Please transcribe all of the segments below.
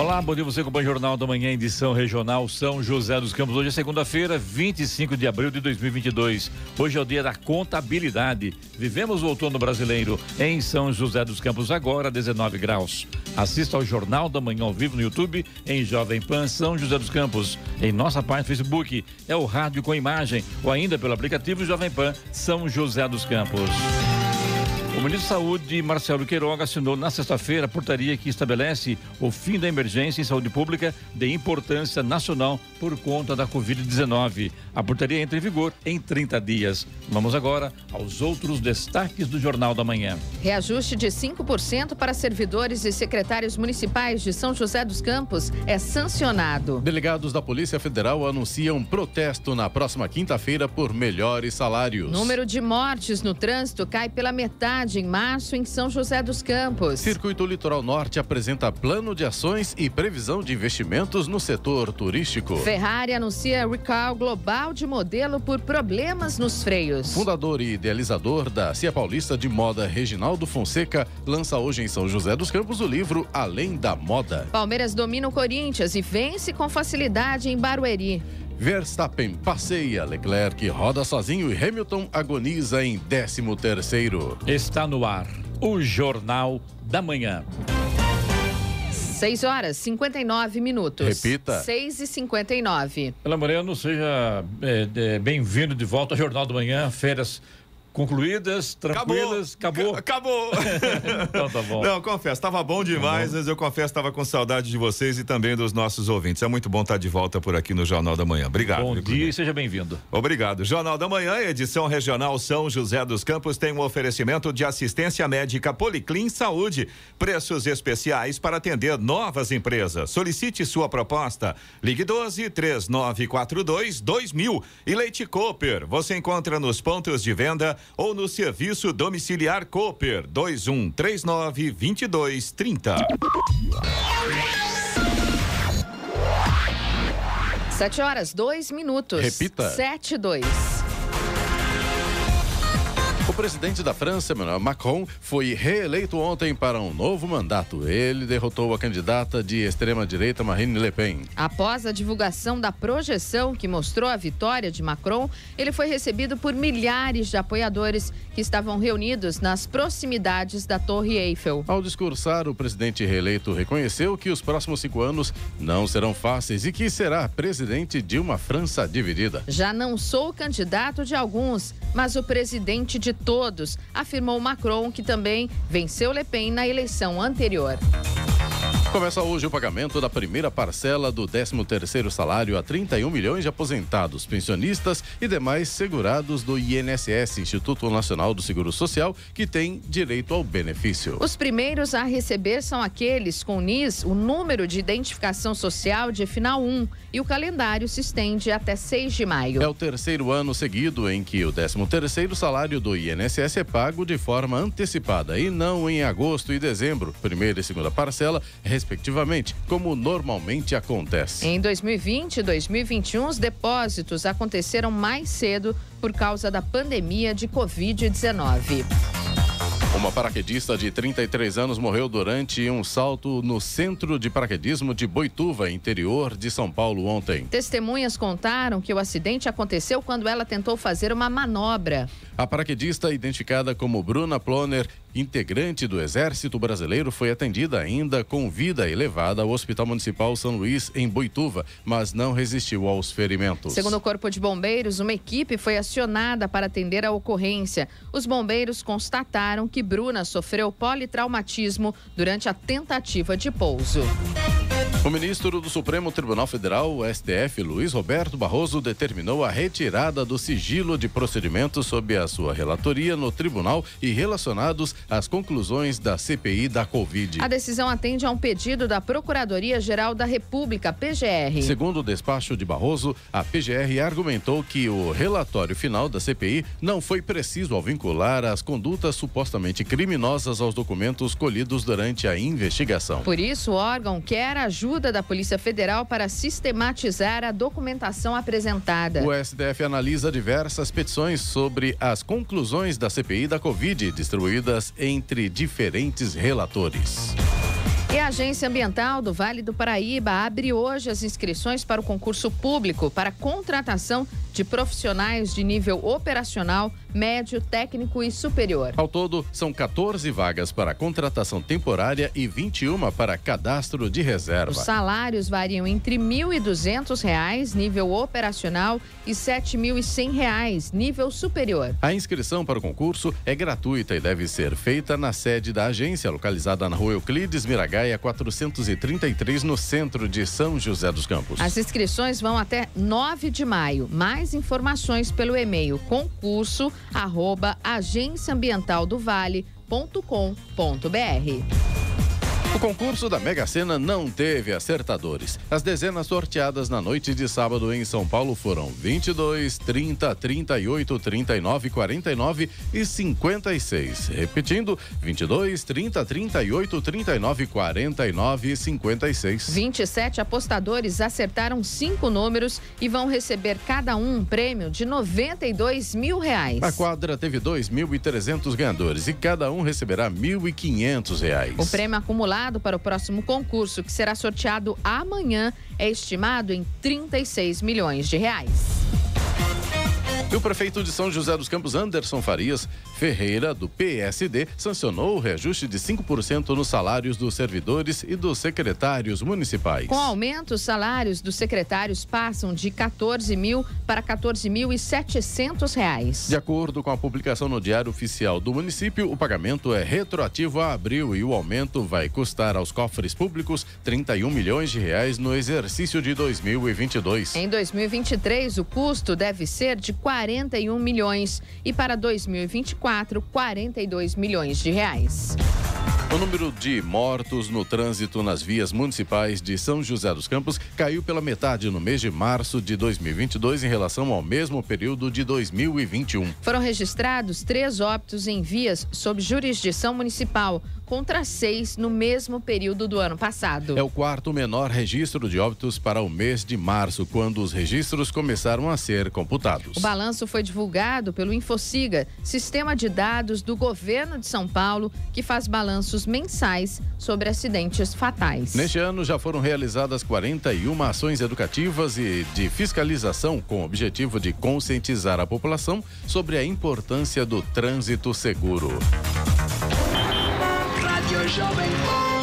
Olá, bom dia você com o Jornal da Manhã, edição regional São José dos Campos. Hoje é segunda-feira, 25 de abril de 2022. Hoje é o dia da contabilidade. Vivemos o outono brasileiro em São José dos Campos, agora 19 graus. Assista ao Jornal da Manhã ao vivo no YouTube, em Jovem Pan São José dos Campos. Em nossa página Facebook, é o rádio com imagem, ou ainda pelo aplicativo Jovem Pan São José dos Campos. O ministro da Saúde, Marcelo Queiroga, assinou na sexta-feira a portaria que estabelece o fim da emergência em saúde pública de importância nacional por conta da Covid-19. A portaria entra em vigor em 30 dias. Vamos agora aos outros destaques do Jornal da Manhã. Reajuste de 5% para servidores e secretários municipais de São José dos Campos é sancionado. Delegados da Polícia Federal anunciam protesto na próxima quinta-feira por melhores salários. Número de mortes no trânsito cai pela metade em março em São José dos Campos. Circuito Litoral Norte apresenta plano de ações e previsão de investimentos no setor turístico. Ferrari anuncia recall global de modelo por problemas nos freios. Fundador e idealizador da Cia Paulista de Moda, Reginaldo Fonseca, lança hoje em São José dos Campos o livro Além da Moda. Palmeiras domina o Corinthians e vence com facilidade em Barueri. Verstappen passeia, Leclerc roda sozinho e Hamilton agoniza em 13 terceiro. Está no ar o Jornal da Manhã. 6 horas 59 minutos. Repita. 6 e 59. Pela Moreno, seja é, é, bem-vindo de volta ao Jornal da Manhã, férias concluídas, tranquilas, acabou. Acabou. então tá bom. Não, confesso, estava bom demais, mas eu confesso, estava com saudade de vocês e também dos nossos ouvintes. É muito bom estar de volta por aqui no Jornal da Manhã. Obrigado. Bom dia e seja bem-vindo. Obrigado. Jornal da Manhã, edição regional São José dos Campos, tem um oferecimento de assistência médica Policlin Saúde. Preços especiais para atender novas empresas. Solicite sua proposta. Ligue 12 3942 2000. E Leite Cooper, você encontra nos pontos de venda ou no serviço domiciliar Cooper 2139 2230. Sete horas, dois minutos. Repita. Sete, dois. O presidente da França, Emmanuel Macron, foi reeleito ontem para um novo mandato. Ele derrotou a candidata de extrema-direita Marine Le Pen. Após a divulgação da projeção que mostrou a vitória de Macron, ele foi recebido por milhares de apoiadores que estavam reunidos nas proximidades da Torre Eiffel. Ao discursar, o presidente reeleito reconheceu que os próximos cinco anos não serão fáceis e que será presidente de uma França dividida. Já não sou candidato de alguns, mas o presidente de todos, afirmou Macron, que também venceu Le Pen na eleição anterior. Começa hoje o pagamento da primeira parcela do 13º salário a 31 milhões de aposentados, pensionistas e demais segurados do INSS, Instituto Nacional do Seguro Social, que têm direito ao benefício. Os primeiros a receber são aqueles com NIS, o número de identificação social de final 1, e o calendário se estende até 6 de maio. É o terceiro ano seguido em que o 13º salário do INSS é pago de forma antecipada e não em agosto e dezembro, primeira e segunda parcela, respectivamente, como normalmente acontece. Em 2020 e 2021, os depósitos aconteceram mais cedo por causa da pandemia de Covid-19. Uma paraquedista de 33 anos morreu durante um salto no centro de paraquedismo de Boituva, interior de São Paulo, ontem. Testemunhas contaram que o acidente aconteceu quando ela tentou fazer uma manobra. A paraquedista, identificada como Bruna Ploner, integrante do Exército Brasileiro, foi atendida ainda com vida e levada ao Hospital Municipal São Luís, em Boituva, mas não resistiu aos ferimentos. Segundo o Corpo de Bombeiros, uma equipe foi acionada para atender a ocorrência. Os bombeiros constataram que Bruna sofreu politraumatismo durante a tentativa de pouso. O ministro do Supremo Tribunal Federal, o STF, Luiz Roberto Barroso, determinou a retirada do sigilo de procedimentos sob a sua relatoria no tribunal e relacionados às conclusões da CPI da Covid. A decisão atende a um pedido da Procuradoria-Geral da República, PGR. Segundo o despacho de Barroso, a PGR argumentou que o relatório final da CPI não foi preciso ao vincular as condutas supostamente criminosas aos documentos colhidos durante a investigação. Por isso, o órgão quer ajuda ajuda da Polícia Federal para sistematizar a documentação apresentada. O STF analisa diversas petições sobre as conclusões da CPI da Covid, distribuídas entre diferentes relatores. E a Agência Ambiental do Vale do Paraíba abre hoje as inscrições para o concurso público para contratação de profissionais de nível operacional, médio, técnico e superior. Ao todo, são 14 vagas para contratação temporária e 21 para cadastro de reserva. Os salários variam entre R$ 1.200, nível operacional, e R$ 7.100, nível superior. A inscrição para o concurso é gratuita e deve ser feita na sede da agência, localizada na rua Euclides Miragaia 433, no centro de São José dos Campos. As inscrições vão até 9 de maio. Mais informações pelo e-mail concurso arroba agenciaambientaldovale.com.br. O concurso da Mega Sena não teve acertadores. As dezenas sorteadas na noite de sábado em São Paulo foram 22, 30, 38, 39, 49 e 56. Repetindo, 22, 30, 38, 39, 49 e 56. 27 apostadores acertaram cinco números e vão receber cada um um prêmio de 92 mil reais. A quadra teve 2.300 ganhadores e cada um receberá 1.500 reais. O prêmio acumulado para o próximo concurso, que será sorteado amanhã, é estimado em 36 milhões de reais. E o prefeito de São José dos Campos, Anderson Farias Ferreira, do PSD, sancionou o reajuste de 5% nos salários dos servidores e dos secretários municipais. Com aumento, os salários dos secretários passam de 14 mil para 14.700 reais. De acordo com a publicação no Diário Oficial do município, o pagamento é retroativo a abril e o aumento vai custar aos cofres públicos 31 milhões de reais no exercício de 2022. Em 2023, o custo deve ser de 41 milhões e para 2024, 42 milhões de reais. O número de mortos no trânsito nas vias municipais de São José dos Campos caiu pela metade no mês de março de 2022 em relação ao mesmo período de 2021. Foram registrados três óbitos em vias sob jurisdição municipal, contra seis no mesmo período do ano passado. É o quarto menor registro de óbitos para o mês de março, quando os registros começaram a ser computados. O balanço foi divulgado pelo Infociga, sistema de dados do governo de São Paulo, que faz balanços mensais sobre acidentes fatais. Neste ano já foram realizadas 41 ações educativas e de fiscalização com o objetivo de conscientizar a população sobre a importância do trânsito seguro.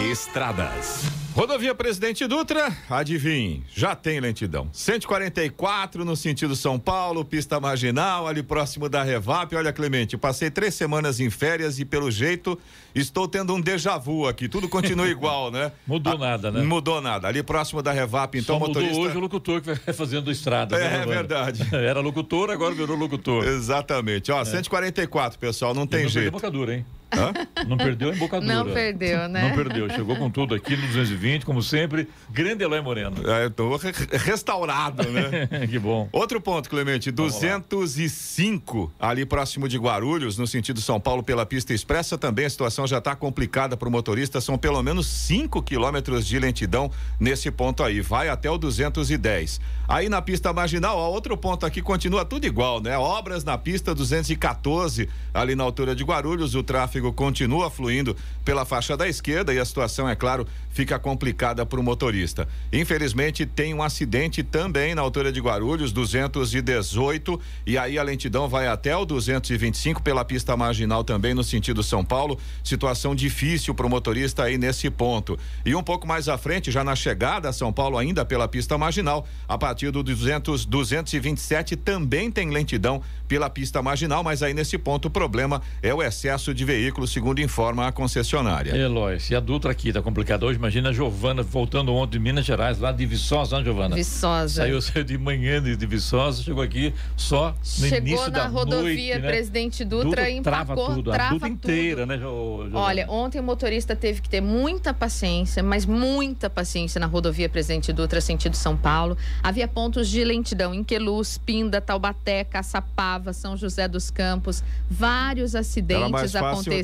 Estradas. Rodovia Presidente Dutra, adivinhe, já tem lentidão. 144 no sentido São Paulo, pista marginal, ali próximo da Revap. Olha, Clemente, passei três semanas em férias e, pelo jeito, estou tendo um déjà vu aqui. Tudo continua igual, né? Mudou A, nada, né? Mudou nada. Ali próximo da Revap, então, Só motorista. Mudou hoje o locutor que vai fazendo estrada. É, né, é verdade. Era locutor, agora virou locutor. Exatamente. Ó, é. 144, pessoal, não tem não jeito. Embocadura, hein? Hã? Não perdeu a embocadura. Não perdeu, né? Não perdeu. Chegou com tudo aqui no 220, como sempre. Grande Eloy Moreno. É, eu tô re restaurado, né? que bom. Outro ponto, Clemente. 205 ali próximo de Guarulhos, no sentido São Paulo, pela pista expressa. Também a situação já está complicada para o motorista. São pelo menos 5 quilômetros de lentidão nesse ponto aí. Vai até o 210. Aí na pista marginal, ó, outro ponto aqui continua tudo igual, né? Obras na pista 214, ali na altura de Guarulhos. O tráfego tráfego continua fluindo pela faixa da esquerda e a situação, é claro, fica complicada para o motorista. Infelizmente, tem um acidente também na altura de Guarulhos, 218, e aí a lentidão vai até o 225 pela pista marginal também no sentido São Paulo. Situação difícil para o motorista aí nesse ponto. E um pouco mais à frente, já na chegada a São Paulo, ainda pela pista marginal, a partir do 200, 227 também tem lentidão pela pista marginal, mas aí nesse ponto o problema é o excesso de veículos veículo, segundo informa a concessionária. Eloy, se a Dutra aqui tá complicada hoje, imagina a Giovana voltando ontem de Minas Gerais, lá de Viçosa, né, Giovana? Viçosa. Saiu, saiu de manhã de, de Viçosa, chegou aqui só no chegou início da noite. Chegou na rodovia né? Presidente Dutra e trava empacou, tudo, trava a Dutra tudo. inteira, né, jo, Olha, ontem o motorista teve que ter muita paciência, mas muita paciência na rodovia Presidente Dutra, sentido São Paulo. Havia pontos de lentidão em Queluz, Pinda, Taubaté, Caçapava, São José dos Campos. Vários acidentes aconteceram.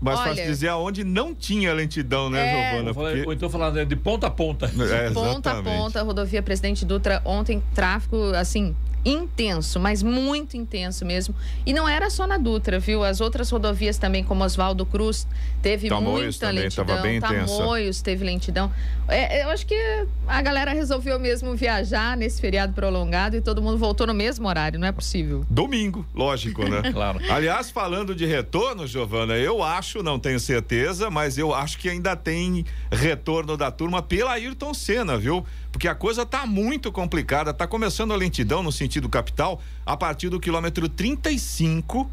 Mais Olha, fácil dizer aonde não tinha lentidão, né, é... Giovana? Porque... Ou então falando de ponta a ponta. É, de ponta a ponta, rodovia Presidente Dutra, ontem tráfego, assim, intenso, mas muito intenso mesmo. E não era só na Dutra, viu? As outras rodovias também, como Oswaldo Cruz, teve Tamoios muita também, lentidão. Bem Tamoios intensa. teve lentidão. É, eu acho que a galera resolveu mesmo viajar nesse feriado prolongado e todo mundo voltou no mesmo horário, não é possível. Domingo, lógico, né? claro. Aliás, falando de retorno, Giovana, eu acho, não tenho certeza, mas eu acho que ainda tem retorno da turma pela Ayrton Senna, viu? Porque a coisa tá muito complicada, tá começando a lentidão no sentido capital a partir do quilômetro 35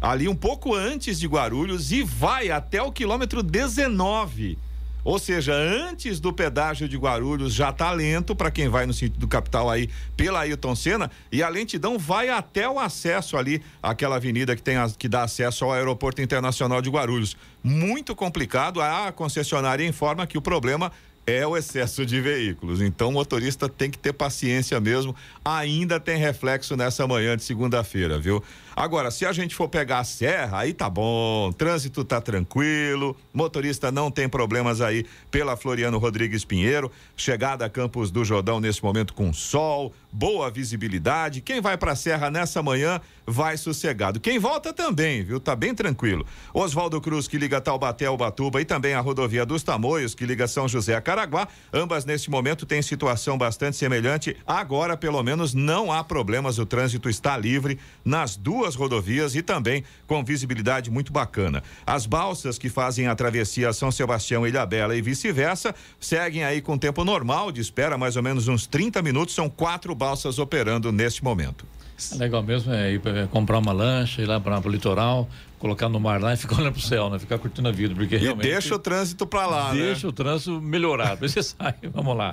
ali um pouco antes de Guarulhos e vai até o quilômetro 19 ou seja, antes do pedágio de Guarulhos já está lento para quem vai no sentido capital aí pela Ailton Senna e a lentidão vai até o acesso ali aquela avenida que tem a, que dá acesso ao aeroporto internacional de Guarulhos. Muito complicado. A concessionária informa que o problema é o excesso de veículos. Então o motorista tem que ter paciência mesmo. Ainda tem reflexo nessa manhã de segunda-feira, viu? Agora, se a gente for pegar a serra, aí tá bom, trânsito tá tranquilo, motorista não tem problemas aí pela Floriano Rodrigues Pinheiro, chegada a Campos do Jordão nesse momento com sol, boa visibilidade. Quem vai para a serra nessa manhã vai sossegado. Quem volta também, viu? Tá bem tranquilo. Oswaldo Cruz que liga Taubaté ao Batuba e também a rodovia dos Tamoios que liga São José a Caraguá, ambas neste momento têm situação bastante semelhante. Agora, pelo menos não há problemas, o trânsito está livre nas duas duas rodovias e também com visibilidade muito bacana. As balsas que fazem a travessia São Sebastião, Ilhabela e vice-versa seguem aí com tempo normal de espera, mais ou menos uns 30 minutos. São quatro balsas operando neste momento. É legal mesmo é ir comprar uma lancha, ir lá para o litoral, colocar no mar lá e ficar olhando pro céu, né? Ficar curtindo a vida. Porque e deixa o trânsito para lá, deixa né? Deixa o trânsito melhorado. Aí você sai, vamos lá.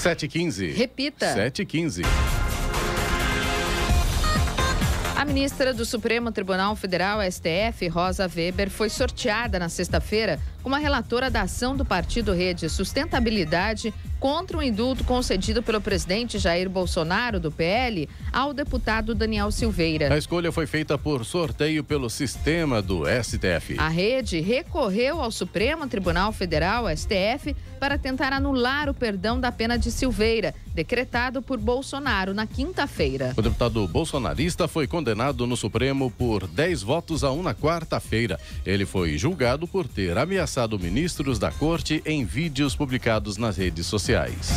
Sete e quinze. Repita. Sete e quinze. A ministra do Supremo Tribunal Federal, STF, Rosa Weber, foi sorteada na sexta-feira como a relatora da ação do Partido Rede Sustentabilidade contra o indulto concedido pelo presidente Jair Bolsonaro, do PL, ao deputado Daniel Silveira. A escolha foi feita por sorteio pelo sistema do STF. A rede recorreu ao Supremo Tribunal Federal, STF, para tentar anular o perdão da pena de Silveira, decretado por Bolsonaro na quinta-feira. O deputado bolsonarista foi condenado no Supremo por 10 votos a 1 na quarta-feira. Ele foi julgado por ter ameaçado ministros da corte em vídeos publicados nas redes sociais.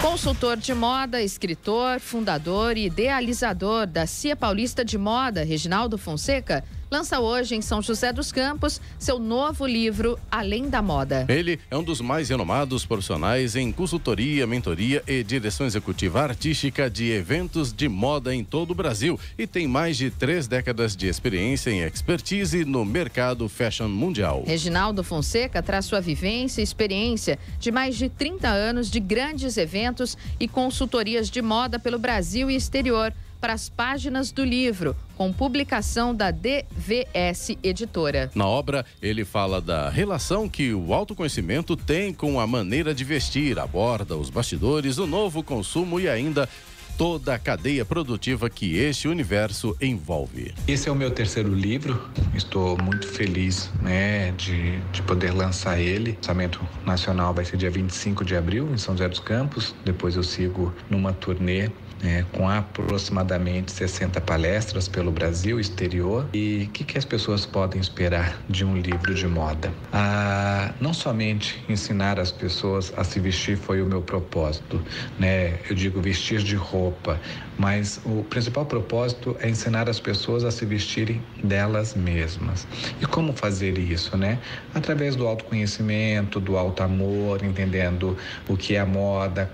Consultor de moda, escritor, fundador e idealizador da CIA Paulista de Moda, Reginaldo Fonseca, lança hoje em São José dos Campos seu novo livro Além da Moda. Ele é um dos mais renomados profissionais em consultoria, mentoria e direção executiva artística de eventos de moda em todo o Brasil e tem mais de três décadas de experiência em expertise no mercado fashion mundial. Reginaldo Fonseca traz sua vivência e experiência de mais de 30 anos de grandes eventos e consultorias de moda pelo Brasil e exterior para as páginas do livro, com publicação da DVS Editora. Na obra, ele fala da relação que o autoconhecimento tem com a maneira de vestir, aborda os bastidores, o novo consumo e ainda toda a cadeia produtiva que este universo envolve. Esse é o meu terceiro livro, estou muito feliz né, de, de poder lançar ele. O lançamento nacional vai ser dia 25 de abril, em São José dos Campos. Depois eu sigo numa turnê é, com aproximadamente 60 palestras pelo Brasil exterior. E o que, que, as pessoas podem esperar de um livro de moda? Ah, não somente ensinar as pessoas a se vestir foi o meu propósito, né? Eu digo vestir de roupa, mas o principal propósito é ensinar as pessoas a se vestirem delas mesmas. E como fazer isso, né? Através do autoconhecimento, do alto amor, entendendo o que é a moda,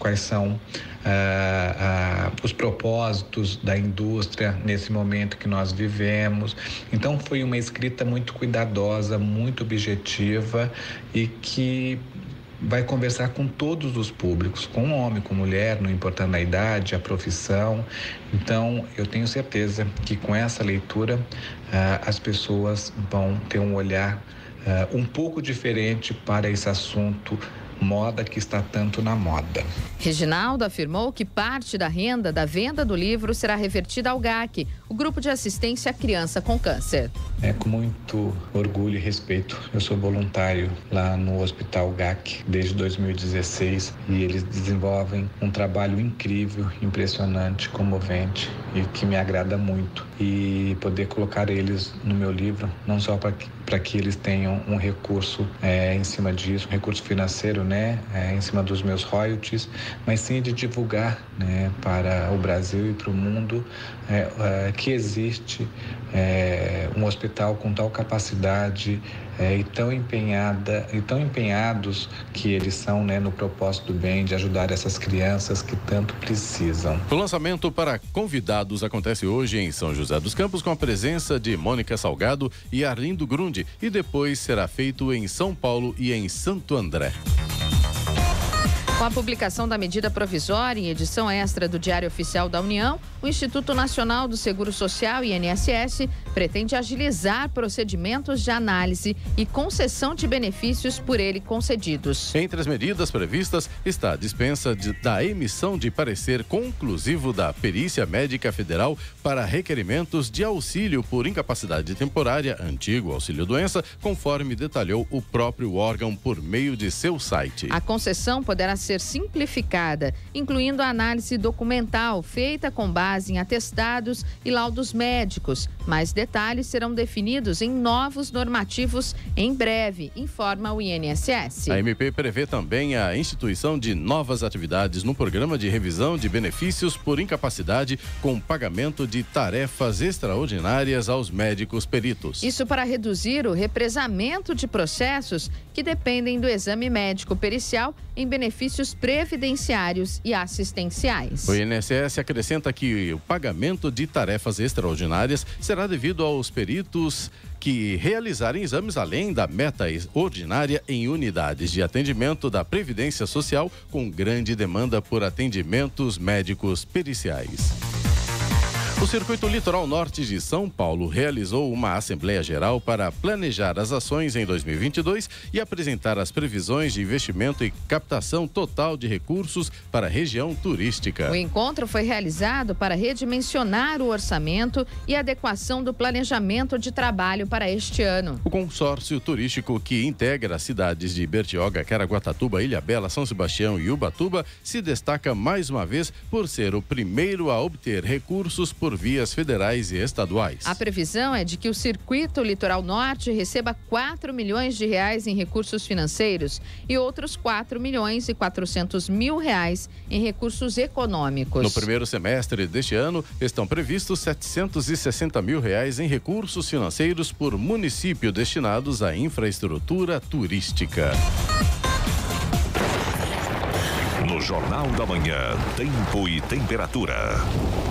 quais são ah, ah, os propósitos da indústria nesse momento que nós vivemos. Então, foi uma escrita muito cuidadosa, muito objetiva e que vai conversar com todos os públicos, com homem, com mulher, não importando a idade, a profissão. Então, eu tenho certeza que com essa leitura uh, as pessoas vão ter um olhar uh, um pouco diferente para esse assunto moda que está tanto na moda. Reginaldo afirmou que parte da renda da venda do livro será revertida ao GAC, o Grupo de Assistência à Criança com Câncer. É com muito orgulho e respeito. Eu sou voluntário lá no Hospital GAC desde 2016 e eles desenvolvem um trabalho incrível, impressionante, comovente e que me agrada muito. E poder colocar eles no meu livro, não só para que, que eles tenham um recurso é, em cima disso, um recurso financeiro, né, é, em cima dos meus royalties, mas sim de divulgar né, para o Brasil e para o mundo é, é, que existe é, um hospital com tal capacidade é, e tão empenhada e tão empenhados que eles são né, no propósito do bem de ajudar essas crianças que tanto precisam. O lançamento para convidados acontece hoje em São José dos Campos com a presença de Mônica Salgado e Arlindo Grunde e depois será feito em São Paulo e em Santo André. Com a publicação da medida provisória em edição extra do Diário Oficial da União, o Instituto Nacional do Seguro Social, INSS, pretende agilizar procedimentos de análise e concessão de benefícios por ele concedidos. Entre as medidas previstas está a dispensa de, da emissão de parecer conclusivo da Perícia Médica Federal para requerimentos de auxílio por incapacidade temporária, antigo auxílio-doença, conforme detalhou o próprio órgão por meio de seu site. A concessão poderá ser ser simplificada, incluindo a análise documental feita com base em atestados e laudos médicos. Mais detalhes serão definidos em novos normativos em breve, informa o INSS. A MP prevê também a instituição de novas atividades no programa de revisão de benefícios por incapacidade com pagamento de tarefas extraordinárias aos médicos peritos. Isso para reduzir o represamento de processos que dependem do exame médico pericial em benefícios previdenciários e assistenciais. O INSS acrescenta que o pagamento de tarefas extraordinárias será devido aos peritos que realizarem exames além da meta ordinária em unidades de atendimento da Previdência Social com grande demanda por atendimentos médicos periciais. O Circuito Litoral Norte de São Paulo realizou uma Assembleia Geral para planejar as ações em 2022 e apresentar as previsões de investimento e captação total de recursos para a região turística. O encontro foi realizado para redimensionar o orçamento e adequação do planejamento de trabalho para este ano. O consórcio turístico que integra as cidades de Bertioga, Caraguatatuba, Ilhabela, São Sebastião e Ubatuba se destaca mais uma vez por ser o primeiro a obter recursos por por vias federais e estaduais. A previsão é de que o Circuito Litoral Norte receba 4 milhões de reais em recursos financeiros e outros 4 milhões e 400 mil reais em recursos econômicos. No primeiro semestre deste ano, estão previstos 760 mil reais em recursos financeiros por município destinados à infraestrutura turística. No Jornal da Manhã, tempo e temperatura.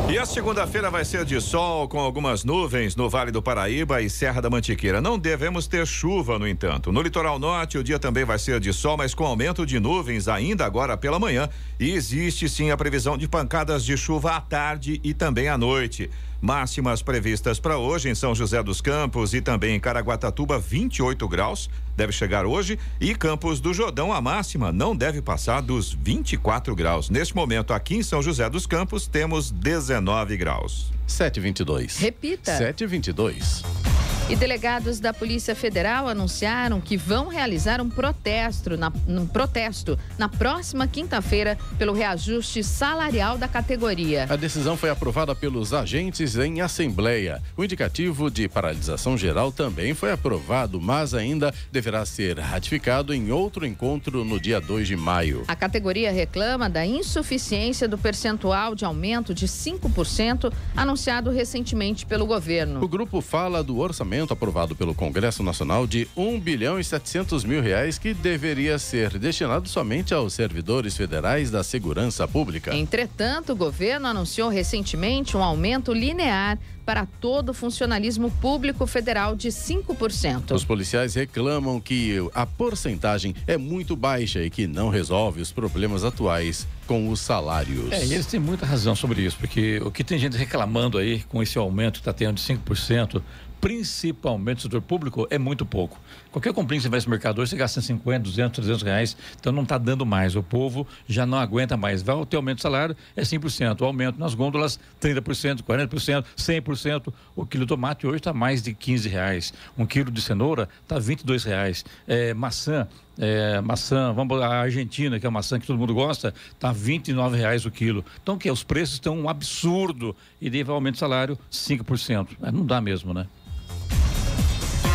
E a segunda-feira vai ser de sol com algumas nuvens no Vale do Paraíba e Serra da Mantiqueira. Não devemos ter chuva, no entanto. No litoral norte, o dia também vai ser de sol, mas com aumento de nuvens ainda agora pela manhã. E existe sim a previsão de pancadas de chuva à tarde e também à noite. Máximas previstas para hoje em São José dos Campos e também em Caraguatatuba, 28 graus. Deve chegar hoje. E Campos do Jordão, a máxima não deve passar dos 24 graus. Neste momento, aqui em São José dos Campos, temos 19 graus. 722. Repita. 722. E delegados da Polícia Federal anunciaram que vão realizar um protesto na, um protesto na próxima quinta-feira pelo reajuste salarial da categoria. A decisão foi aprovada pelos agentes em assembleia. O indicativo de paralisação geral também foi aprovado, mas ainda deverá ser ratificado em outro encontro no dia 2 de maio. A categoria reclama da insuficiência do percentual de aumento de 5% anunciado recentemente pelo governo. O grupo fala do orçamento orçamento aprovado pelo Congresso Nacional de 1 bilhão e 700 mil reais que deveria ser destinado somente aos servidores federais da segurança pública. Entretanto, o governo anunciou recentemente um aumento linear para todo o funcionalismo público federal de 5%. Os policiais reclamam que a porcentagem é muito baixa e que não resolve os problemas atuais com os salários. É, eles têm muita razão sobre isso, porque o que tem gente reclamando aí com esse aumento que está tendo de 5%, principalmente no setor público, é muito pouco. Qualquer comprinha que você vai no mercado hoje, você gasta 50, 200, 300 reais, então não está dando mais. O povo já não aguenta mais. Vai ter aumento de salário, é 100%. O aumento nas gôndolas, 30%, 40%, 100%. O quilo de tomate hoje está mais de 15 reais. Um quilo de cenoura está 22 reais. É, maçã, é, maçã, vamos a Argentina, que é a maçã que todo mundo gosta, está 29 reais o quilo. Então, que os preços estão um absurdo e deve aumento de salário 5%. É, não dá mesmo, né?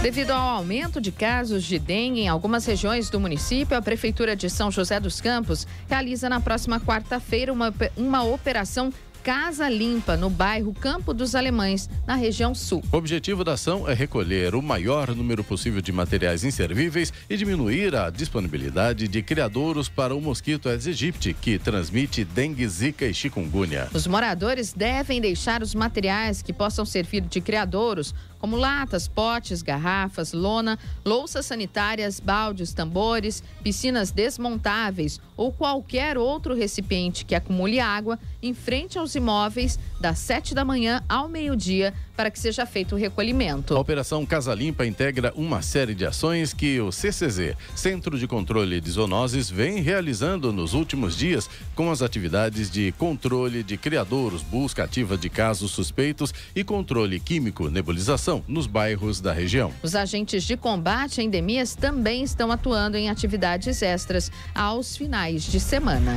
Devido ao aumento de casos de dengue em algumas regiões do município, a Prefeitura de São José dos Campos realiza na próxima quarta-feira uma, uma operação Casa Limpa, no bairro Campo dos Alemães, na região sul. O objetivo da ação é recolher o maior número possível de materiais inservíveis e diminuir a disponibilidade de criadouros para o mosquito Aedes aegypti, que transmite dengue, zika e chikungunya. Os moradores devem deixar os materiais que possam servir de criadouros como latas, potes, garrafas, lona, louças sanitárias, baldes, tambores, piscinas desmontáveis ou qualquer outro recipiente que acumule água em frente aos imóveis das 7 da manhã ao meio-dia para que seja feito o recolhimento. A Operação Casa Limpa integra uma série de ações que o CCZ, Centro de Controle de Zoonoses, vem realizando nos últimos dias com as atividades de controle de criadouros, busca ativa de casos suspeitos e controle químico, nebulização nos bairros da região. Os agentes de combate a endemias também estão atuando em atividades extras aos finais de semana.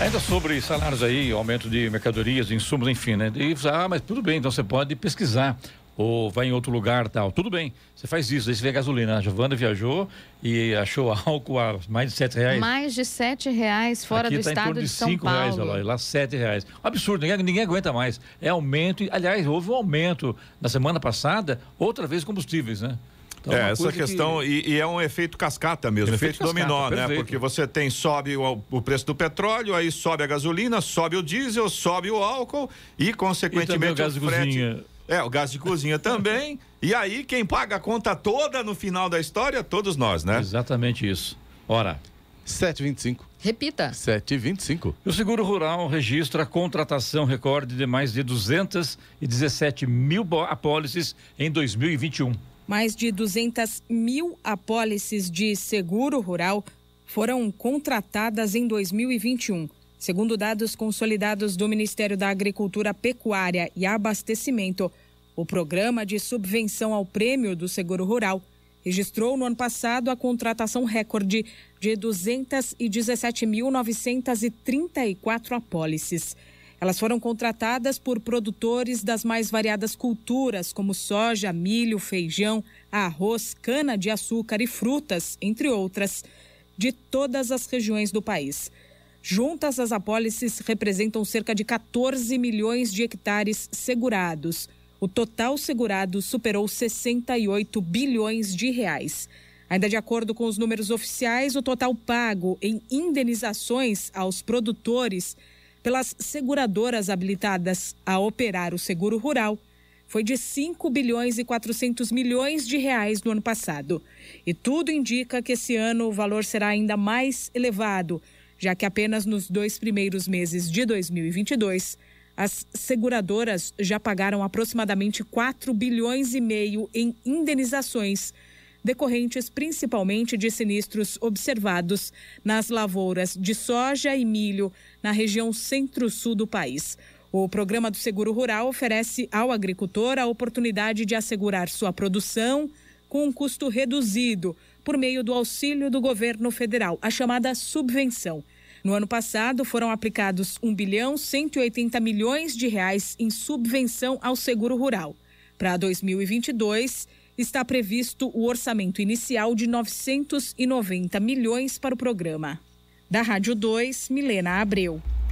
Ainda sobre salários aí, aumento de mercadorias, insumos, enfim, né? E, ah, mas tudo bem, então você pode pesquisar ou vai em outro lugar tal. Tudo bem, você faz isso, aí você vê a gasolina. A Giovana viajou e achou álcool a mais de sete reais. Mais de sete reais fora Aqui do tá estado em torno de, de São cinco Paulo. reais, olha lá, e lá sete reais. Um absurdo, ninguém, ninguém aguenta mais. É aumento, e, aliás, houve um aumento na semana passada, outra vez combustíveis, né? Então, é, essa questão, que- e, e é um efeito cascata mesmo, Efeito efeito, cascata, dominó, né? perfeito. Porque você tem, sobe o, o preço do petróleo, aí sobe a gasolina, sobe o diesel, sobe o álcool e, E consequentemente, também o de frete. É, o gás de cozinha também. E aí, quem paga a conta toda no final da história, todos nós, né? Exatamente isso. Ora, 725. Repita. 725. o Seguro Rural registra a contratação recorde de mais de 217 mil apólices em 2021. Mais de 200 mil apólices de seguro rural foram contratadas em 2021. Segundo dados consolidados do Ministério da Agricultura, Pecuária e Abastecimento, o programa de subvenção ao prêmio do seguro rural registrou no ano passado a contratação recorde de 217.934 apólices. Elas foram contratadas por produtores das mais variadas culturas, como soja, milho, feijão, arroz, cana-de-açúcar e frutas, entre outras, de todas as regiões do país. Juntas, as apólices representam cerca de 14 milhões de hectares segurados. O total segurado superou 68 bilhões de reais. Ainda de acordo com os números oficiais, o total pago em indenizações aos produtores pelas seguradoras habilitadas a operar o seguro rural foi de 5 bilhões e 400 milhões de reais no ano passado. E tudo indica que esse ano o valor será ainda mais elevado, já que apenas nos dois primeiros meses de 2022, as seguradoras já pagaram aproximadamente 4 bilhões e meio em indenizações decorrentes principalmente de sinistros observados nas lavouras de soja e milho na região centro-sul do país. O programa do Seguro Rural oferece ao agricultor a oportunidade de assegurar sua produção com um custo reduzido por meio do auxílio do governo federal, a chamada subvenção. No ano passado, foram aplicados 1 bilhão 180 milhões de reais em subvenção ao seguro rural. Para 2022, está previsto o orçamento inicial de 990 milhões para o programa. Da Rádio 2, Milena Abreu.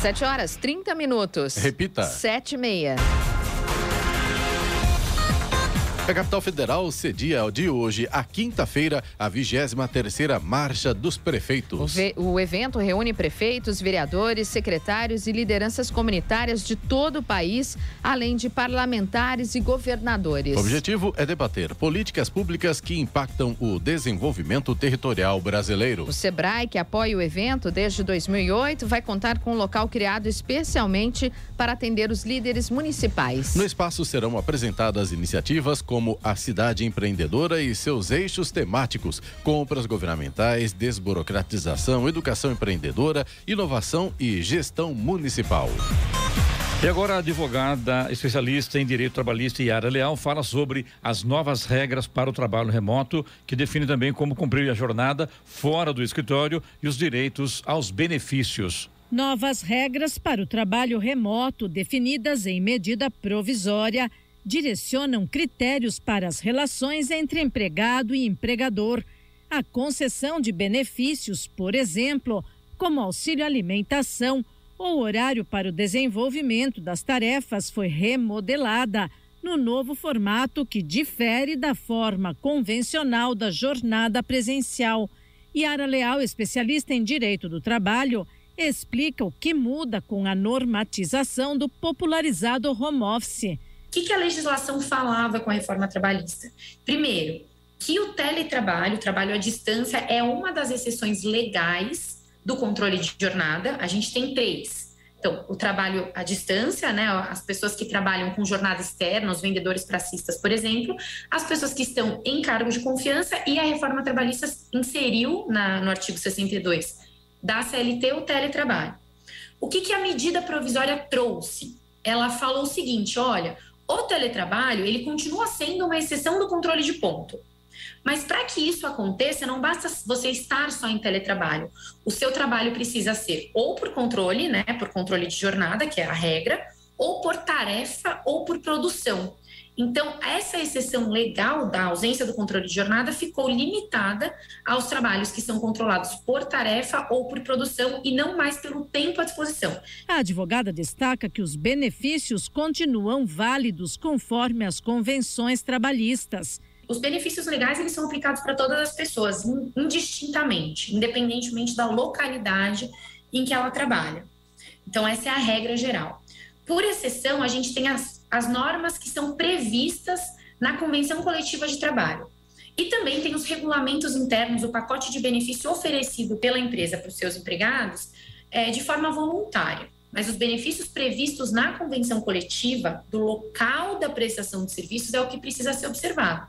7 horas 30 minutos. Repita. 7 e meia. A capital federal cedia de hoje a quinta-feira a 23 terceira Marcha dos O, Prefeitos. ve- o evento reúne prefeitos, vereadores, secretários e lideranças comunitárias de todo o país, além de parlamentares e governadores. O objetivo é debater políticas públicas que impactam o desenvolvimento territorial brasileiro. O Sebrae, que apoia o evento desde 2008, vai contar com um local criado especialmente para atender os líderes municipais. No espaço serão apresentadas iniciativas como a cidade empreendedora e seus eixos temáticos: compras governamentais, desburocratização, educação empreendedora, inovação e gestão municipal. E agora a advogada especialista em direito trabalhista Yara Leal fala sobre as novas regras para o trabalho remoto, que define também como cumprir a jornada fora do escritório e os direitos aos benefícios. Novas regras para o trabalho remoto, definidas em medida provisória, direcionam critérios para as relações entre empregado e empregador. A concessão de benefícios, por exemplo, como auxílio alimentação ou horário para o desenvolvimento das tarefas, foi remodelada no novo formato que difere da forma convencional da jornada presencial. Yara Leal, especialista em direito do trabalho, explica o que muda com a normatização do popularizado home office. Que, que a legislação falava com a reforma trabalhista? Primeiro, que o teletrabalho, o trabalho à distância, é uma das exceções legais do controle de jornada. A gente tem três. Então, o trabalho à distância, né, as pessoas que trabalham com jornada externa, os vendedores pracistas, por exemplo, as pessoas que estão em cargo de confiança e a reforma trabalhista inseriu na, no artigo 62 da CLT o teletrabalho. O que, que a medida provisória trouxe? Ela falou o seguinte: olha, o teletrabalho ele continua sendo uma exceção do controle de ponto. Mas para que isso aconteça, não basta você estar só em teletrabalho. O seu trabalho precisa ser ou por controle, né, por controle de jornada, que é a regra, ou por tarefa ou por produção. Então, essa exceção legal da ausência do controle de jornada ficou limitada aos trabalhos que são controlados por tarefa ou por produção e não mais pelo tempo à disposição. A advogada destaca que os benefícios continuam válidos conforme as convenções trabalhistas. Os benefícios legais eles são aplicados para todas as pessoas, indistintamente, independentemente da localidade em que ela trabalha. Então, essa é a regra geral. Por exceção, a gente tem as, as normas que são previstas na Convenção Coletiva de Trabalho. E também tem os regulamentos internos, o pacote de benefício oferecido pela empresa para os seus empregados é, de forma voluntária. Mas os benefícios previstos na convenção coletiva do local da prestação de serviços é o que precisa ser observado.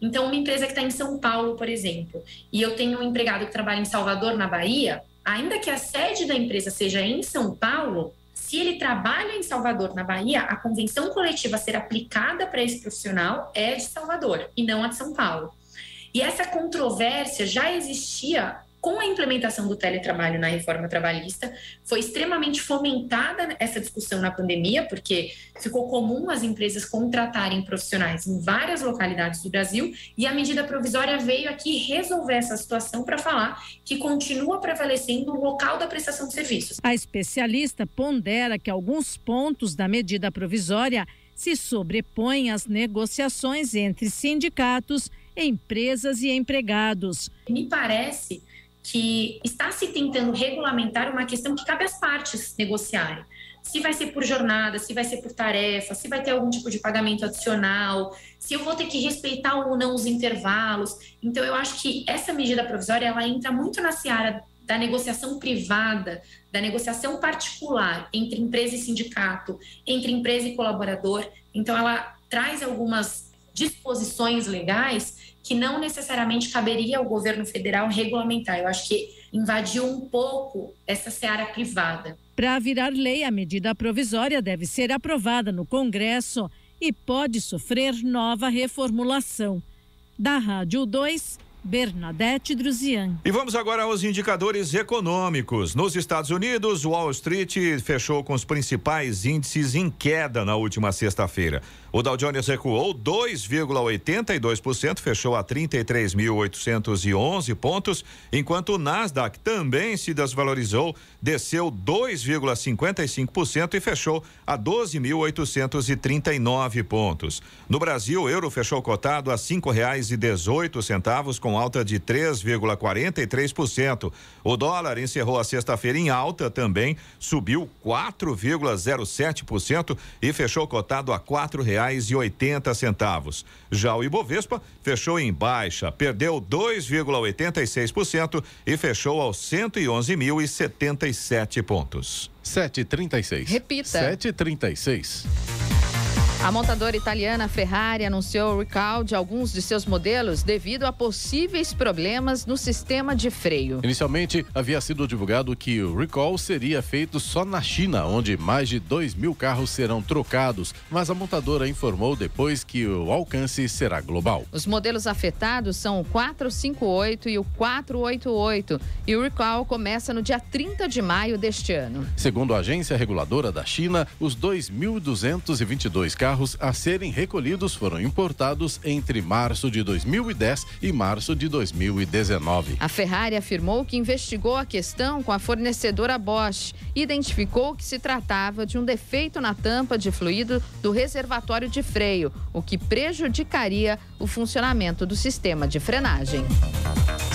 Então, uma empresa que está em São Paulo, por exemplo, e eu tenho um empregado que trabalha em Salvador, na Bahia, ainda que a sede da empresa seja em São Paulo, se ele trabalha em Salvador, na Bahia, a convenção coletiva a ser aplicada para esse profissional é de Salvador e não a de São Paulo. E essa controvérsia já existia com a implementação do teletrabalho na reforma trabalhista, foi extremamente fomentada essa discussão na pandemia, porque ficou comum as empresas contratarem profissionais em várias localidades do Brasil, e a medida provisória veio aqui resolver essa situação para falar que continua prevalecendo o local da prestação de serviços. A especialista pondera que alguns pontos da medida provisória se sobrepõem às negociações entre sindicatos, empresas e empregados. Me parece que está se tentando regulamentar uma questão que cabe às partes negociarem. Se vai ser por jornada, se vai ser por tarefa, se vai ter algum tipo de pagamento adicional, se eu vou ter que respeitar ou não os intervalos. Então, eu acho que essa medida provisória ela entra muito na seara da negociação privada, da negociação particular entre empresa e sindicato, entre empresa e colaborador. Então, ela traz algumas disposições legais que não necessariamente caberia ao governo federal regulamentar. Eu acho que invadiu um pouco essa seara privada. Para virar lei, a medida provisória deve ser aprovada no Congresso e pode sofrer nova reformulação. Da Rádio 2, Bernadette Druzian. E vamos agora aos indicadores econômicos. Nos Estados Unidos, Wall Street fechou com os principais índices em queda na última sexta-feira. O Dow Jones recuou 2,82%, fechou a 33.811 pontos, enquanto o Nasdaq também se desvalorizou, desceu 2,55% e fechou a 12.839 pontos. No Brasil, o euro fechou cotado a cinco reais e dezoito centavos, com alta de 3,43%. O dólar encerrou a sexta-feira em alta também, subiu 4,07% e fechou cotado a quatro reais e oitenta centavos. Já o Ibovespa fechou em baixa, perdeu 2,86% e fechou aos 111.077 pontos. 7,36. Repita. 7,36. A montadora italiana Ferrari anunciou o recall de alguns de seus modelos devido a possíveis problemas no sistema de freio. Inicialmente, havia sido divulgado que o recall seria feito só na China, onde mais de 2 mil carros serão trocados, mas a montadora informou depois que o alcance será global. Os modelos afetados são o 458 e o 488 e o recall começa no dia 30 de maio deste ano. Segundo a agência reguladora da China, os 2.222 carros carros a serem recolhidos foram importados entre março de 2010 e março de 2019. A Ferrari afirmou que investigou a questão com a fornecedora Bosch e identificou que se tratava de um defeito na tampa de fluido do reservatório de freio, o que prejudicaria o funcionamento do sistema de frenagem.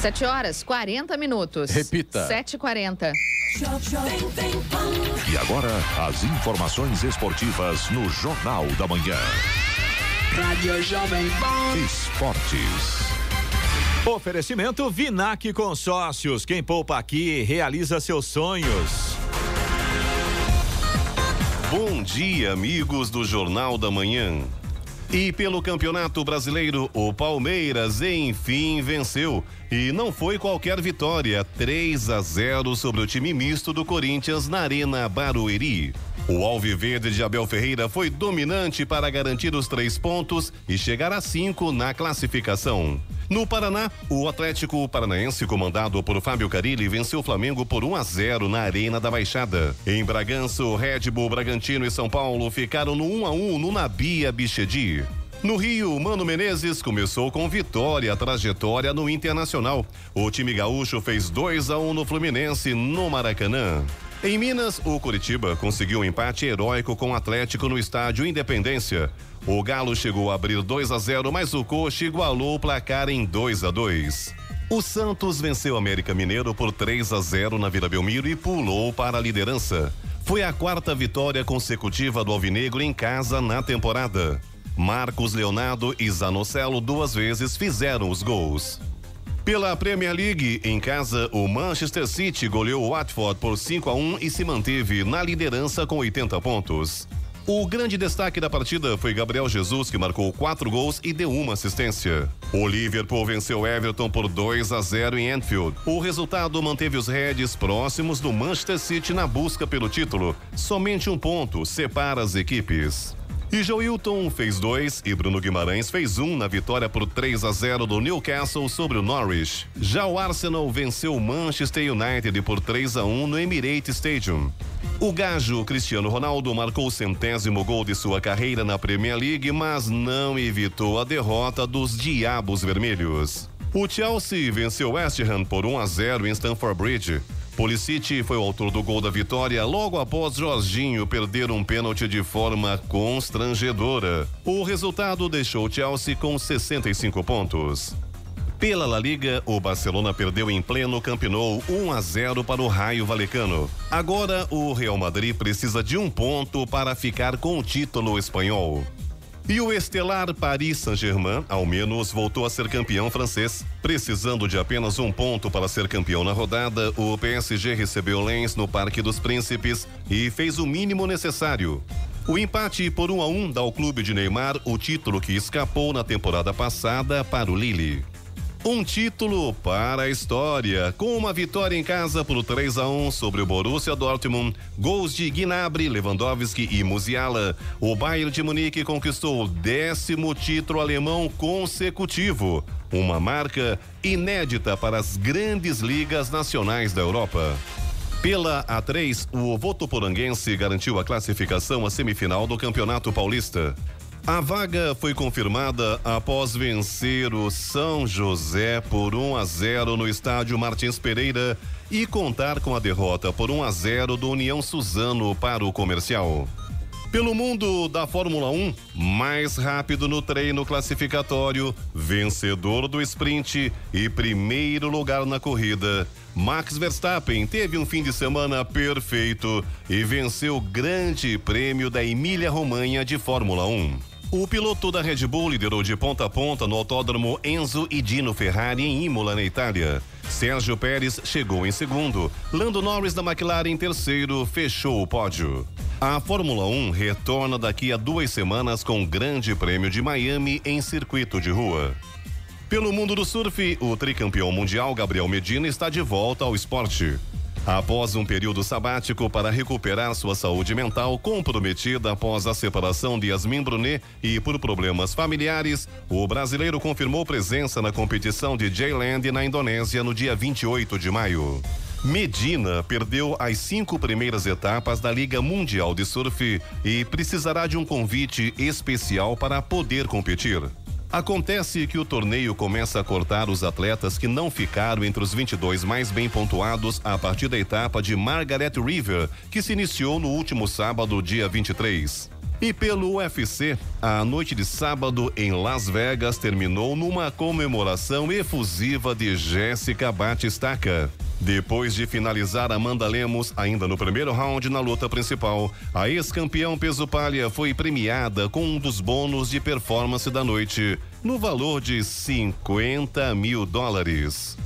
7 horas 40 minutos. Repita. 7h40. E agora, as informações esportivas no Jornal da Manhã. Rádio Jovem Pan. Esportes. Oferecimento Vinac Consórcios. Quem poupa aqui realiza seus sonhos. Bom dia, amigos do Jornal da Manhã. E pelo Campeonato Brasileiro, o Palmeiras enfim venceu. E não foi qualquer vitória, 3 a 0 sobre o time misto do Corinthians na Arena Barueri. O Alviverde de Abel Ferreira foi dominante para garantir os três pontos e chegar a cinco na classificação. No Paraná, o Atlético Paranaense, comandado por Fábio Carilli, venceu o Flamengo por 1 a 0 na Arena da Baixada. Em Bragança, o Red Bull Bragantino e São Paulo ficaram no 1 a 1 no Nabia Bichedi. No Rio, Mano Menezes começou com vitória a trajetória no Internacional. O time gaúcho fez 2 a 1 no Fluminense no Maracanã. Em Minas, o Curitiba conseguiu um empate heróico com o Atlético no estádio Independência. O Galo chegou a abrir 2 a 0, mas o Coxa igualou o placar em 2 a 2. O Santos venceu o América Mineiro por 3 a 0 na Vila Belmiro e pulou para a liderança. Foi a quarta vitória consecutiva do Alvinegro em casa na temporada. Marcos Leonardo e Zanocelo duas vezes fizeram os gols. Pela Premier League, em casa, o Manchester City goleou o Watford por 5 a 1 e se manteve na liderança com 80 pontos. O grande destaque da partida foi Gabriel Jesus, que marcou quatro gols e deu uma assistência. O Liverpool venceu Everton por 2 a 0 em Anfield. O resultado manteve os Reds próximos do Manchester City na busca pelo título. Somente um ponto separa as equipes. E Joilton fez dois e Bruno Guimarães fez um na vitória por 3 a 0 do Newcastle sobre o Norwich. Já o Arsenal venceu o Manchester United por 3 a 1 no Emirates Stadium. O gajo Cristiano Ronaldo marcou o centésimo gol de sua carreira na Premier League, mas não evitou a derrota dos Diabos Vermelhos. O Chelsea venceu West Ham por 1 a 0 em Stamford Bridge. Pulisic foi o autor do gol da vitória logo após Jorginho perder um pênalti de forma constrangedora. O resultado deixou o Chelsea com 65 pontos. Pela La Liga, o Barcelona perdeu em pleno Camp Nou 1 a 0 para o Raio Valecano. Agora o Real Madrid precisa de um ponto para ficar com o título espanhol. E o estelar Paris Saint-Germain, ao menos, voltou a ser campeão francês. Precisando de apenas um ponto para ser campeão na rodada, o PSG recebeu Lens no Parque dos Príncipes e fez o mínimo necessário. O empate por 1 um a 1 um dá ao clube de Neymar o título que escapou na temporada passada para o Lille. Um título para a história, com uma vitória em casa por 3 a 1 sobre o Borussia Dortmund, gols de Gnabry, Lewandowski e Musiala. O Bayern de Munique conquistou o décimo título alemão consecutivo, uma marca inédita para as grandes ligas nacionais da Europa. Pela A3, o Votoporanguense garantiu a classificação à semifinal do Campeonato Paulista. A vaga foi confirmada após vencer o São José por 1 a 0 no estádio Martins Pereira e contar com a derrota por 1 a 0 do União Suzano para o comercial. Pelo mundo da Fórmula 1, mais rápido no treino classificatório, vencedor do sprint e primeiro lugar na corrida. Max Verstappen teve um fim de semana perfeito e venceu o Grande Prêmio da Emília-Romanha de Fórmula 1. O piloto da Red Bull liderou de ponta a ponta no autódromo Enzo e Dino Ferrari em Imola, na Itália. Sérgio Pérez chegou em segundo. Lando Norris da McLaren em terceiro fechou o pódio. A Fórmula 1 retorna daqui a duas semanas com o Grande Prêmio de Miami em circuito de rua. Pelo mundo do surf, o tricampeão mundial Gabriel Medina está de volta ao esporte. Após um período sabático para recuperar sua saúde mental comprometida após a separação de Yasmin Brunet e por problemas familiares, o brasileiro confirmou presença na competição de J-Land na Indonésia no dia 28 de maio. Medina perdeu as cinco primeiras etapas da Liga Mundial de Surf e precisará de um convite especial para poder competir. Acontece que o torneio começa a cortar os atletas que não ficaram entre os 22 mais bem pontuados a partir da etapa de Margaret River, que se iniciou no último sábado, dia 23. E pelo UFC, a noite de sábado em Las Vegas terminou numa comemoração efusiva de Jéssica Batistaca. Depois de finalizar Amanda Lemos ainda no primeiro round na luta principal, a ex-campeão peso palha foi premiada com um dos bônus de performance da noite, no valor de 50 mil dólares.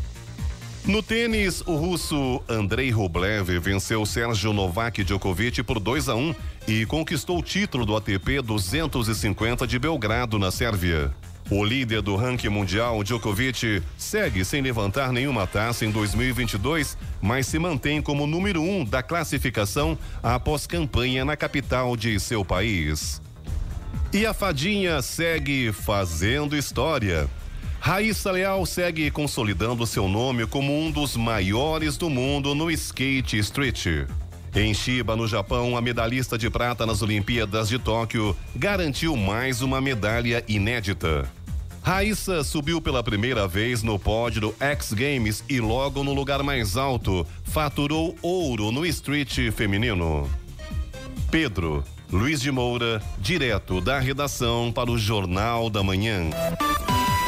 No tênis, o russo Andrei Rublev venceu Sérgio Novak Djokovic por 2 a 1 e conquistou o título do ATP 250 de Belgrado, na Sérvia. O líder do ranking mundial, Djokovic, segue sem levantar nenhuma taça em 2022, mas se mantém como número um da classificação após campanha na capital de seu país. E a fadinha segue fazendo história. Raíssa Leal segue consolidando seu nome como um dos maiores do mundo no skate street. Em Chiba, no Japão, a medalhista de prata nas Olimpíadas de Tóquio garantiu mais uma medalha inédita. Raíssa subiu pela primeira vez no pódio do X Games e logo no lugar mais alto faturou ouro no street feminino. Pedro Luiz de Moura, direto da redação para o Jornal da Manhã.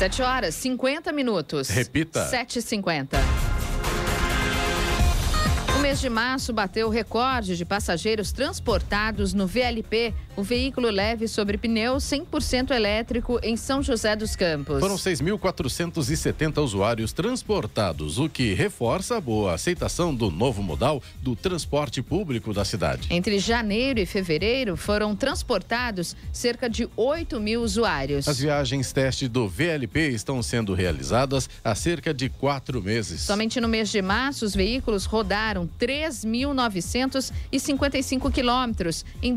7 horas, 50 minutos. Repita. 7h50. mês de março bateu o recorde de passageiros transportados no VLP, o veículo leve sobre pneu 100% elétrico em São José dos Campos. Foram 6.470 usuários transportados, o que reforça a boa aceitação do novo modal do transporte público da cidade. Entre janeiro e fevereiro foram transportados cerca de 8 mil usuários. As viagens teste do VLP estão sendo realizadas há cerca de quatro meses. Somente no mês de março, os veículos rodaram 3.955 quilômetros em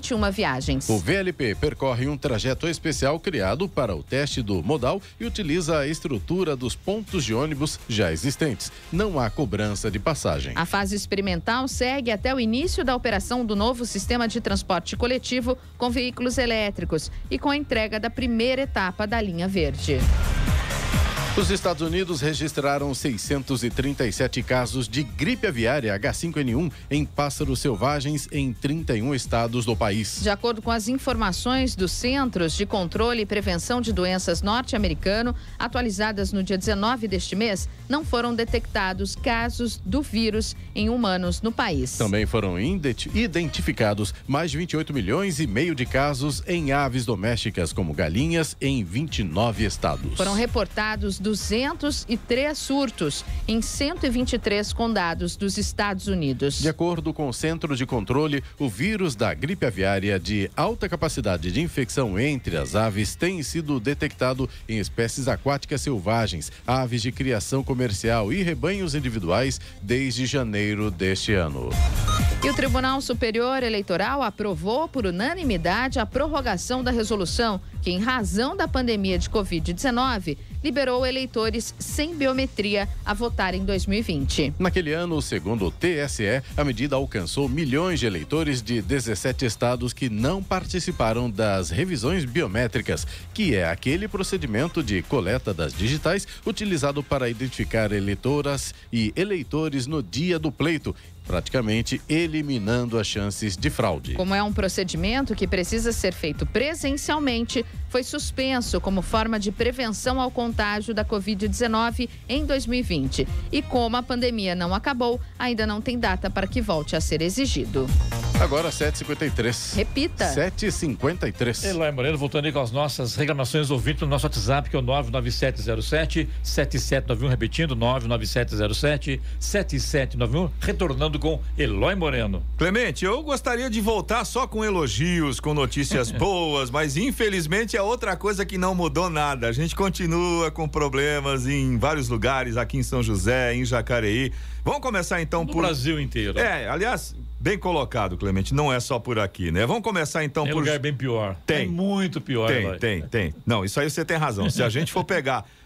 221 viagens. O VLP percorre um trajeto especial criado para o teste do modal e utiliza a estrutura dos pontos de ônibus já existentes. Não há cobrança de passagem. A fase experimental segue até o início da operação do novo sistema de transporte coletivo com veículos elétricos e com a entrega da primeira etapa da linha verde. Os Estados Unidos registraram 637 casos de gripe aviária H5N1 em pássaros selvagens em 31 estados do país. De acordo com as informações dos Centros de Controle e Prevenção de Doenças norte-americano, atualizadas no dia 19 deste mês, não foram detectados casos do vírus em humanos no país. Também foram identificados mais de 28 milhões e meio de casos em aves domésticas, como galinhas, em 29 estados. Foram reportados 203 surtos em 123 condados dos Estados Unidos. De acordo com o Centro de Controle, o vírus da gripe aviária de alta capacidade de infecção entre as aves tem sido detectado em espécies aquáticas selvagens, aves de criação comercial e rebanhos individuais desde janeiro deste ano. E o Tribunal Superior Eleitoral aprovou por unanimidade a prorrogação da resolução que, em razão da pandemia de Covid-19, liberou eleitores sem biometria a votar em 2020. Naquele ano, segundo o TSE, a medida alcançou milhões de eleitores de 17 estados que não participaram das revisões biométricas, que é aquele procedimento de coleta das digitais utilizado para identificar eleitoras e eleitores no dia do pleito praticamente eliminando as chances de fraude. Como é um procedimento que precisa ser feito presencialmente, foi suspenso como forma de prevenção ao contágio da Covid-19 em 2020. E como a pandemia não acabou, ainda não tem data para que volte a ser exigido. Agora 7h53. Repita. 7h53. Eloy Moreno, voltando aí com as nossas reclamações ouvintes no nosso WhatsApp, que é o 99707 7791, repetindo, 99707 7791, retornando com Eloy Moreno. Clemente, eu gostaria de voltar só com elogios, com notícias boas, mas infelizmente é outra coisa que não mudou nada. A gente continua com problemas em vários lugares, aqui em São José, em Jacareí. Vamos começar então no por. Brasil inteiro. É, aliás, bem colocado, Clemente. Não é só por aqui, né? Vamos começar então tem por. lugar bem pior. Tem. É muito pior. Tem, Eloy. tem, tem. Não, isso aí você tem razão. Se a gente for pegar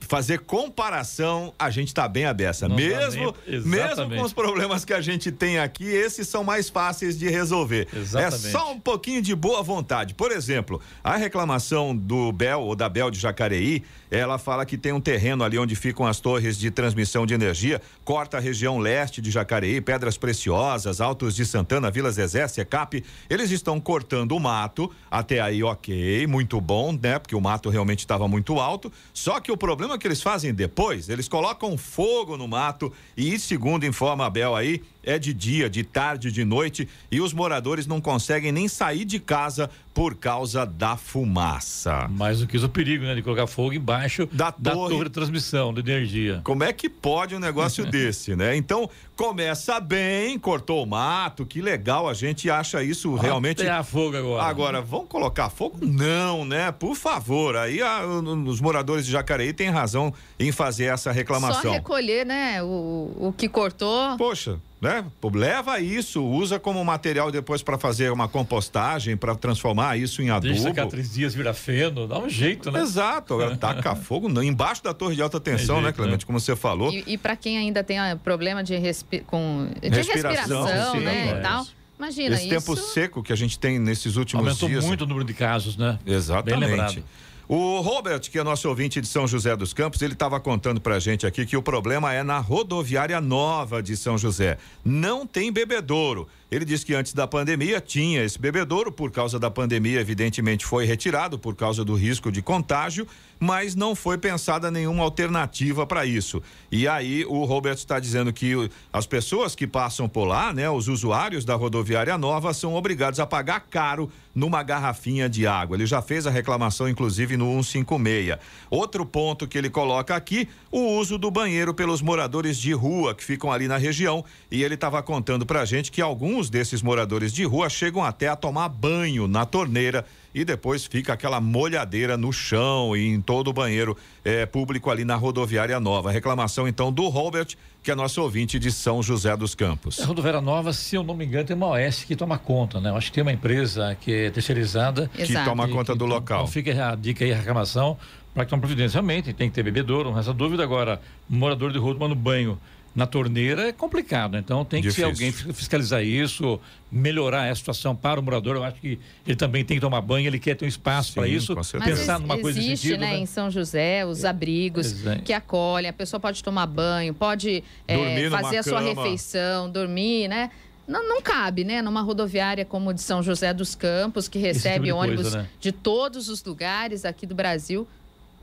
fazer comparação, a gente tá bem abessa. Não dá mesmo, nem- mesmo com os problemas que a gente tem aqui, esses são mais fáceis de resolver. Exatamente. É só um pouquinho de boa vontade. Por exemplo, a reclamação do Bel ou da Bel de Jacareí, ela fala que tem um terreno ali onde ficam as torres de transmissão de energia, corta a região leste de Jacareí, Pedras Preciosas, Altos de Santana, Vila Zezé, Secap. Eles estão cortando o mato, até aí ok, muito bom, né? Porque o mato realmente estava muito alto. Só que o problema é que eles fazem depois, eles colocam fogo no mato e, segundo informa a Bel aí, é de dia, de tarde, de noite e os moradores não conseguem nem sair de casa por causa da fumaça. Mais do que isso, o perigo, né? De colocar fogo embaixo da torre, de transmissão de energia. Como é que pode um negócio desse, né? Então, começa bem, cortou o mato, que legal, a gente acha isso realmente. Até a fogo agora. Agora, vão colocar fogo? Não, né? Por favor. Aí a- os moradores de Jacareí têm razão em fazer essa reclamação. Só recolher, né, o, o que cortou. Poxa, né? Leva isso, usa como material depois para fazer uma compostagem, para transformar isso em adubo. Deixa secar três dias, vira feno, dá um jeito, né? Exato, taca fogo não, embaixo da torre de alta tensão, né, jeito, Clemente? Como você falou. E, e para quem ainda tem ah, problema de, respi com, de Respiração, respiração, sim, né, é. e tal. Imagina Esse isso. tempo seco que a gente tem nesses últimos Aumentou dias. muito o número de casos, né? Bem Exatamente. lembrado. O Robert, que é nosso ouvinte de São José dos Campos, ele estava contando pra gente aqui que o problema é na rodoviária nova de São José. Não tem bebedouro. Ele disse que antes da pandemia tinha esse bebedouro, por causa da pandemia, evidentemente foi retirado por causa do risco de contágio, mas não foi pensada nenhuma alternativa para isso. E aí o Roberto está dizendo que as pessoas que passam por lá, né, os usuários da rodoviária nova, são obrigados a pagar caro numa garrafinha de água. Ele já fez a reclamação, inclusive, no 156. Outro ponto que ele coloca aqui, o uso do banheiro pelos moradores de rua que ficam ali na região. E ele estava contando pra gente que alguns desses moradores de rua chegam até a tomar banho na torneira e depois fica aquela molhadeira no chão e em todo o banheiro eh, público ali na rodoviária nova. Reclamação então do Robert, que é nosso ouvinte de São José dos Campos. A Rodoviária Nova, se eu não me engano, tem uma OS que toma conta, né? Eu acho que tem uma empresa que é terceirizada. Que Exato. toma conta do local. Então fica a dica aí, a reclamação, para que tome providência. Realmente, tem que ter bebedouro, não resta dúvida. Agora, morador de rua tomando banho na torneira é complicado. Então tem que Difícil. ser alguém fi- fiscalizar isso, melhorar a situação para o morador. Eu acho que ele também tem que tomar banho, ele quer ter um espaço para isso. Mas Pensar numa coisa nesse existe, sentido. né, né? em São José, os abrigos Exato. que acolhem, a pessoa pode tomar banho, pode é, fazer a sua cama. refeição, dormir, né? Não, não cabe, né? Numa rodoviária como de São José dos Campos, que recebe tipo de coisa, ônibus né? de todos os lugares aqui do Brasil,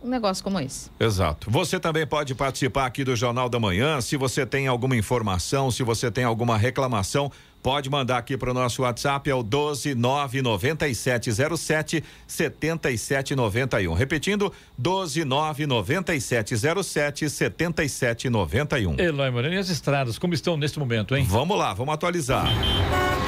um negócio como esse. Exato. Você também pode participar aqui do Jornal da Manhã. Se você tem alguma informação, se você tem alguma reclamação, pode mandar aqui para o nosso WhatsApp, é o 1299707 7791. Repetindo, 1299707 7791. Eloy Moreno, e as estradas, como estão neste momento, hein? Vamos lá, vamos atualizar.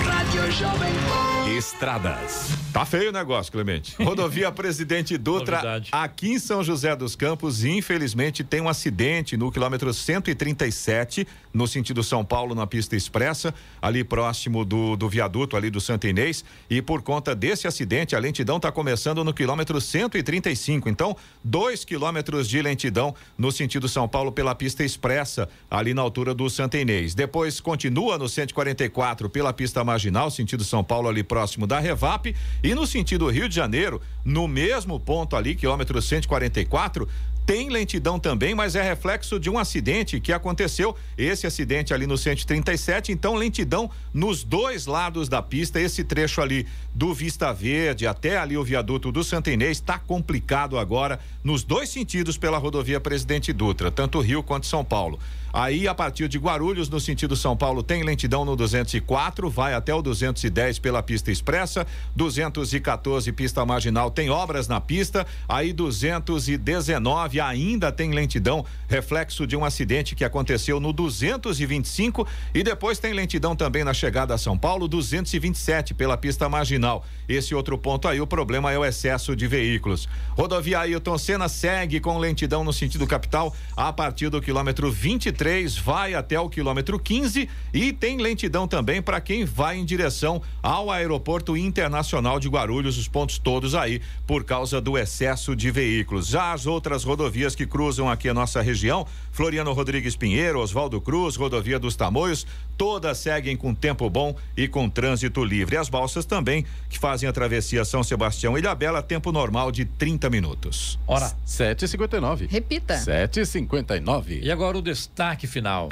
Rádio Jovem Pan. Estradas. Tá feio o negócio, Clemente. Rodovia Presidente Dutra, Novidade. aqui em São José dos Campos, infelizmente tem um acidente no quilômetro 137, no sentido São Paulo, na pista expressa, ali próximo do, do viaduto ali do Santo Inês. E por conta desse acidente, a lentidão está começando no quilômetro 135. Então, dois quilômetros de lentidão no sentido São Paulo pela pista expressa, ali na altura do Santo Inês. Depois continua no 144 pela pista marginal, sentido São Paulo, ali próximo da Revap. E no sentido Rio de Janeiro, no mesmo ponto ali, quilômetro 144, tem lentidão também, mas é reflexo de um acidente que aconteceu. Esse acidente ali no 137, então lentidão nos dois lados da pista. Esse trecho ali do Vista Verde até ali o viaduto do Santo Inês está complicado agora nos dois sentidos pela rodovia Presidente Dutra, tanto Rio quanto São Paulo. Aí, a partir de Guarulhos, no sentido São Paulo, tem lentidão no 204, vai até o 210 pela pista expressa, 214 pista marginal tem obras na pista, aí 219 ainda tem lentidão, reflexo de um acidente que aconteceu no 225 e depois tem lentidão também na chegada a São Paulo, 227 pela pista marginal. Esse outro ponto aí, o problema é o excesso de veículos. Rodovia Ailton Senna segue com lentidão no sentido capital a partir do quilômetro 23, vai até o quilômetro 15 e tem lentidão também para quem vai em direção ao Aeroporto Internacional de Guarulhos, os pontos todos aí por causa do excesso de veículos. Já as outras rodovias que cruzam aqui a nossa região, Floriano Rodrigues Pinheiro, Oswaldo Cruz, Rodovia dos Tamoios, todas seguem com tempo bom e com trânsito livre. As balsas também, que fazem a travessia São Sebastião e Ilhabela, tempo normal de 30 minutos. Hora 7h59. Repita. 7h59. E agora o destaque final.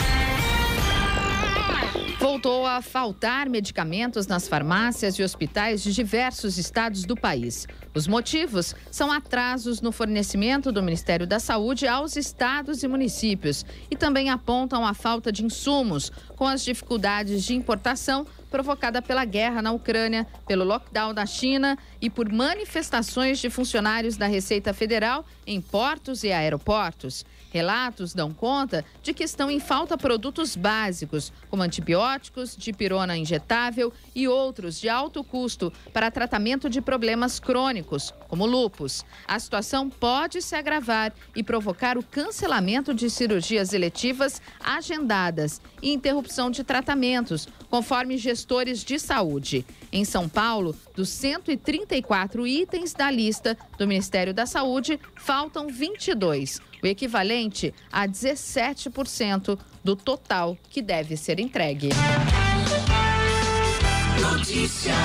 Voltou a faltar medicamentos nas farmácias e hospitais de diversos estados do país. Os motivos são atrasos no fornecimento do Ministério da Saúde aos estados e municípios e também apontam a falta de insumos, com as dificuldades de importação provocada pela guerra na Ucrânia, pelo lockdown na China e por manifestações de funcionários da Receita Federal em portos e aeroportos. Relatos dão conta de que estão em falta produtos básicos, como antibióticos, dipirona injetável e outros de alto custo para tratamento de problemas crônicos, como lupus. A situação pode se agravar e provocar o cancelamento de cirurgias eletivas agendadas e interrupção de tratamentos, conforme gestores de saúde. Em São Paulo, dos 134 itens da lista do Ministério da Saúde, faltam 22, o equivalente a 17% do total que deve ser entregue. Notícia.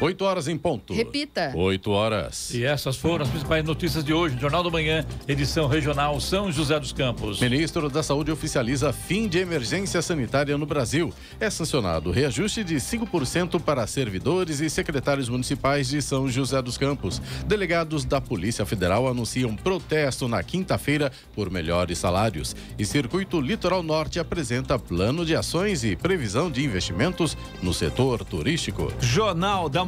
8 horas em ponto. Repita. 8 horas. E essas foram as principais notícias de hoje Jornal da Manhã, edição regional São José dos Campos. Ministro da Saúde oficializa fim de emergência sanitária no Brasil. É sancionado reajuste de 5% para servidores e secretários municipais de São José dos Campos. Delegados da Polícia Federal anunciam protesto na quinta-feira por melhores salários. E Circuito Litoral Norte apresenta plano de ações e previsão de investimentos no setor turístico. Jornal da